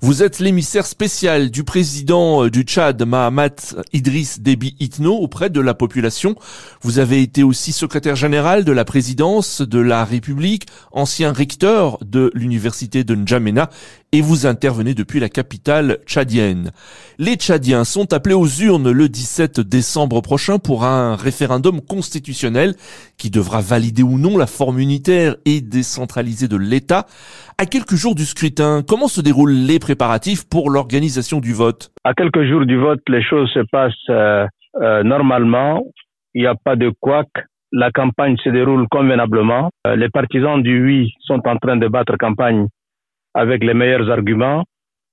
Vous êtes l'émissaire spécial du président euh, du Tchad, Mahamat Idriss Déby Itno, auprès de la population. Vous avez été aussi secrétaire général de la présidence de la République, ancien recteur de l'université de N'Djamena, et vous intervenez depuis la capitale tchadienne. Les Tchadiens sont appelés aux urnes le 17 décembre prochain pour un référendum constitutionnel qui devra valider ou non la forme unitaire et décentralisée de l'État. À quelques jours du scrutin, comment se déroulent les préparatifs pour l'organisation du vote À quelques jours du vote, les choses se passent euh, euh, normalement. Il n'y a pas de couac. La campagne se déroule convenablement. Euh, les partisans du oui sont en train de battre campagne avec les meilleurs arguments.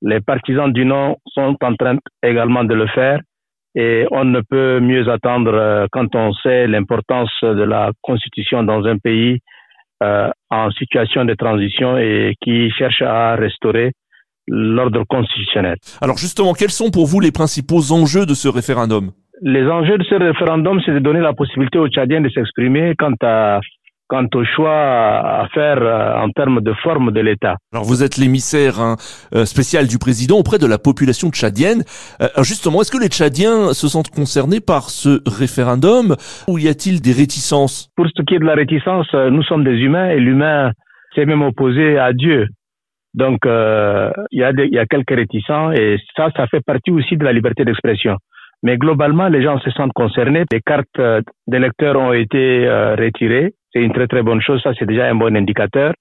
Les partisans du non sont en train également de le faire. Et on ne peut mieux attendre quand on sait l'importance de la constitution dans un pays en situation de transition et qui cherche à restaurer l'ordre constitutionnel. Alors justement, quels sont pour vous les principaux enjeux de ce référendum? Les enjeux de ce référendum, c'est de donner la possibilité aux Tchadiens de s'exprimer quant à quant au choix à faire euh, en termes de forme de l'État. Alors vous êtes l'émissaire hein, euh, spécial du président auprès de la population tchadienne. Euh, justement, est-ce que les Tchadiens se sentent concernés par ce référendum ou y a-t-il des réticences? Pour ce qui est de la réticence, nous sommes des humains et l'humain s'est même opposé à Dieu. Donc, euh, il y, a y a quelques réticents et ça, ça fait partie aussi de la liberté d'expression. Mais globalement, les gens se sentent concernés. Les cartes euh, d'électeurs ont été euh, retirées. C'est une très très bonne chose. Ça, c'est déjà un bon indicateur.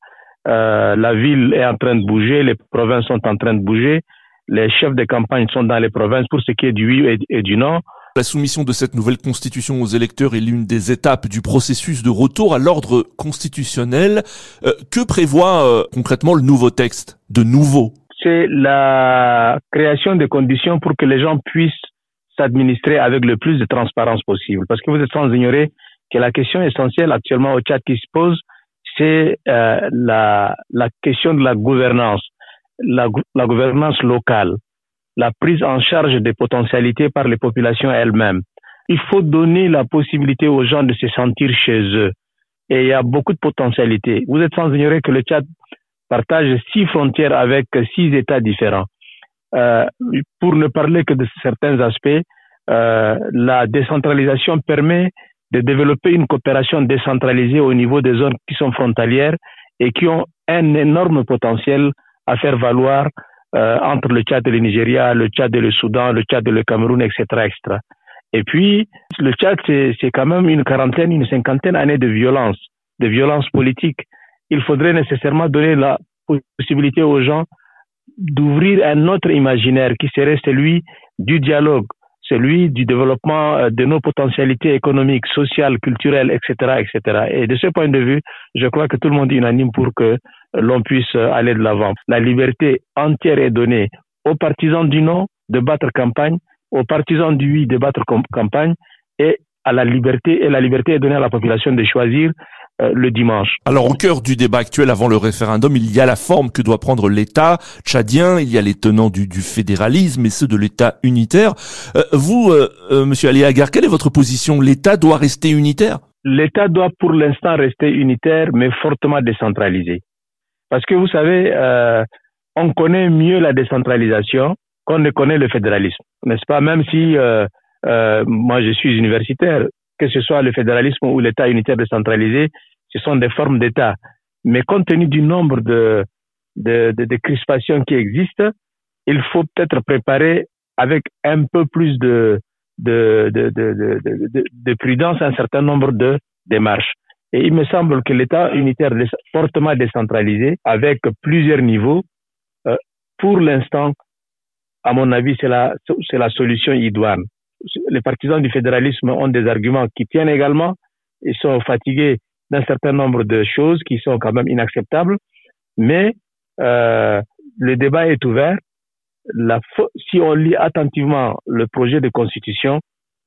Euh, la ville est en train de bouger. Les provinces sont en train de bouger. Les chefs de campagne sont dans les provinces pour ce qui est du oui et du non. La soumission de cette nouvelle constitution aux électeurs est l'une des étapes du processus de retour à l'ordre constitutionnel. Euh, que prévoit euh, concrètement le nouveau texte de nouveau? C'est la création des conditions pour que les gens puissent s'administrer avec le plus de transparence possible. Parce que vous êtes sans ignorer que la question essentielle actuellement au chat qui se pose, c'est euh, la, la question de la gouvernance, la, la gouvernance locale la prise en charge des potentialités par les populations elles-mêmes. Il faut donner la possibilité aux gens de se sentir chez eux. Et il y a beaucoup de potentialités. Vous êtes sans ignorer que le Tchad partage six frontières avec six États différents. Euh, pour ne parler que de certains aspects, euh, la décentralisation permet de développer une coopération décentralisée au niveau des zones qui sont frontalières et qui ont un énorme potentiel à faire valoir euh, entre le Tchad et le Nigeria, le Tchad et le Soudan, le Tchad et le Cameroun, etc. etc. Et puis, le Tchad, c'est quand même une quarantaine, une cinquantaine d'années de violence, de violence politique. Il faudrait nécessairement donner la possibilité aux gens d'ouvrir un autre imaginaire qui serait celui du dialogue, celui du développement euh, de nos potentialités économiques, sociales, culturelles, etc., etc. Et de ce point de vue, je crois que tout le monde est unanime pour que l'on puisse aller de l'avant. La liberté entière est donnée aux partisans du non de battre campagne, aux partisans du oui de battre campagne, et à la liberté, et la liberté est donnée à la population de choisir euh, le dimanche. Alors au cœur du débat actuel avant le référendum, il y a la forme que doit prendre l'État tchadien, il y a les tenants du, du fédéralisme et ceux de l'État unitaire. Euh, vous, euh, Monsieur Ali Agar, quelle est votre position? L'État doit rester unitaire? L'État doit pour l'instant rester unitaire, mais fortement décentralisé. Parce que vous savez, on connaît mieux la décentralisation qu'on ne connaît le fédéralisme, n'est-ce pas? Même si moi je suis universitaire, que ce soit le fédéralisme ou l'État unitaire décentralisé, ce sont des formes d'État. Mais compte tenu du nombre de, de, de, de crispations qui existent, il faut peut-être préparer avec un peu plus de, de, de, de, de, prudence un certain nombre de démarches. Et il me semble que l'État unitaire fortement décentralisé, avec plusieurs niveaux, euh, pour l'instant, à mon avis, c'est la, c'est la solution idoine les partisans du fédéralisme ont des arguments qui tiennent également. Ils sont fatigués d'un certain nombre de choses qui sont quand même inacceptables. Mais euh, le débat est ouvert. Si on lit attentivement le projet de constitution,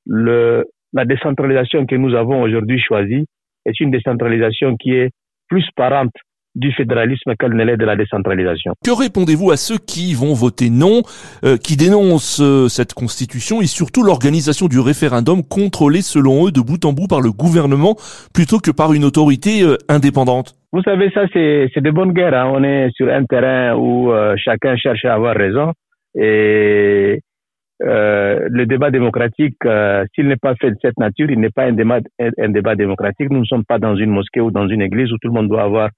le, la décentralisation que nous avons aujourd'hui choisie est une décentralisation qui est plus parente du fédéralisme qu'elle ne l'est de la décentralisation. Que répondez-vous à ceux qui vont voter non, euh, qui dénoncent euh, cette constitution et surtout l'organisation du référendum contrôlée selon eux de bout en bout par le gouvernement plutôt que par une autorité euh, indépendante? Vous savez, ça c'est de bonnes guerres. Hein. On est sur un terrain où chacun cherche à avoir raison et euh, le débat démocratique, euh, s'il n'est pas fait de cette nature, il n'est pas un débat, un, débat démocratique. Nous ne sommes pas dans une mosquée ou dans une église où tout le monde doit avoir euh,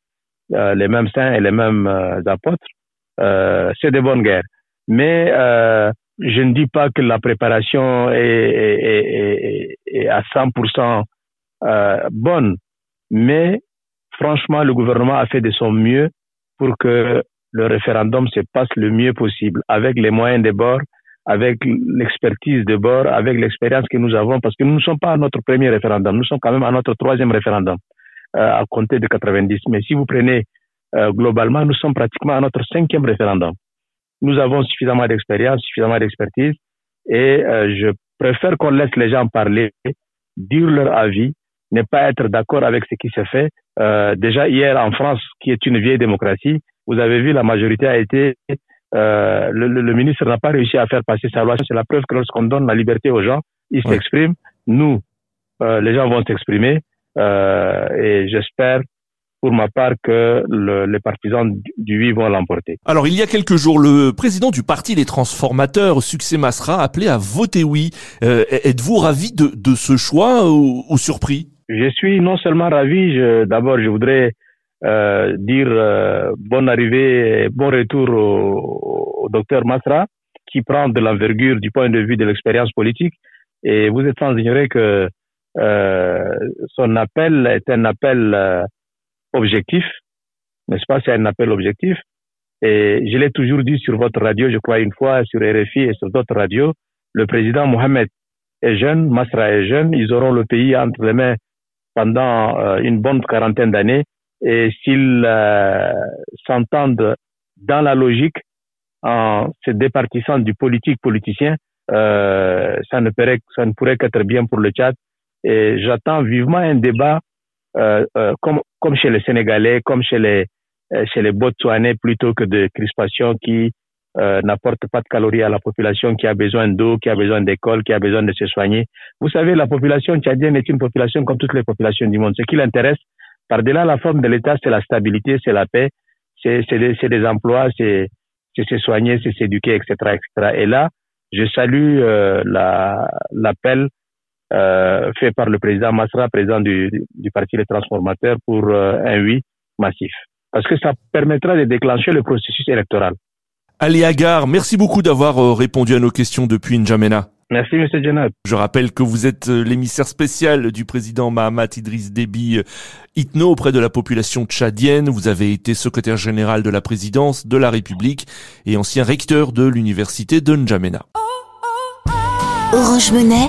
les mêmes saints et les mêmes apôtres. c'est de bonnes guerres. Mais je ne dis pas que la préparation est, à 100% bonne, mais franchement, le gouvernement a fait de son mieux pour que le référendum se passe le mieux possible, avec les moyens de bord, avec l'expertise de bord, avec l'expérience que nous avons, parce que nous ne sommes pas à notre premier référendum, nous sommes quand même à notre troisième référendum euh, à compter de 90. Mais si vous prenez euh, globalement, nous sommes pratiquement à notre cinquième référendum. Nous avons suffisamment d'expérience, suffisamment d'expertise, et euh, je préfère qu'on laisse les gens parler, dire leur avis, ne pas être d'accord avec ce qui se fait. Euh, déjà hier en France, qui est une vieille démocratie, vous avez vu la majorité a été euh, le, le, ministre n'a pas réussi à faire passer sa loi. C'est la preuve que lorsqu'on donne la liberté aux gens, ils s'expriment. Nous, euh, les gens vont s'exprimer. Euh, et j'espère pour ma part que le, les partisans du oui vont l'emporter. Alors il y a quelques jours, le président du parti Les Transformateurs, Succès Masra, appelé à voter oui. Euh, êtes-vous ravi de, de, ce choix ou, ou, surpris? Je suis non seulement ravi, d'abord je voudrais euh, dire euh, bonne arrivée et bon retour au, au, docteur Masra, qui prend de l'envergure du point de vue de l'expérience politique. Et vous êtes sans ignorer que son appel est un appel euh, objectif, n'est-ce pas? C'est un appel objectif. Et je l'ai toujours dit sur votre radio, je crois une fois, sur RFI et sur d'autres radios, le président Mohamed est jeune, Masra est jeune, ils auront le pays entre les mains pendant euh, une bonne quarantaine d'années et s'ils euh, s'entendent dans la logique en se départissant du politique politicien, euh, ça, ne pourrait, ça ne pourrait qu'être bien pour le Tchad. Et j'attends vivement un débat euh, euh comme, comme chez les Sénégalais, comme chez les, euh, chez les Botswanais, plutôt que de crispation qui euh, n'apporte pas de calories à la population qui a besoin d'eau, qui a besoin d'école, qui a besoin de se soigner. Vous savez, la population tchadienne est une population comme toutes les populations du monde. Ce qui l'intéresse, par-delà la forme de l'État, c'est la stabilité, c'est la paix, c'est des, des, emplois, c'est se soigner, c'est s'éduquer, etc., etc. Et là, je salue euh, l'appel fait par le président Masra, président du, du Parti des Transformateurs, pour euh, un oui massif. Parce que ça permettra de déclencher le processus électoral. Ali Agar, merci beaucoup d'avoir euh, répondu à nos questions depuis N'Djamena. Merci, Monsieur Jenab. Je rappelle que vous êtes euh, l'émissaire spécial du président Mahamat Idriss Déby euh, Itno auprès de la population tchadienne. Vous avez été secrétaire général de la présidence de la République et ancien recteur de l'université de N'Djamena. Orange Monnaie,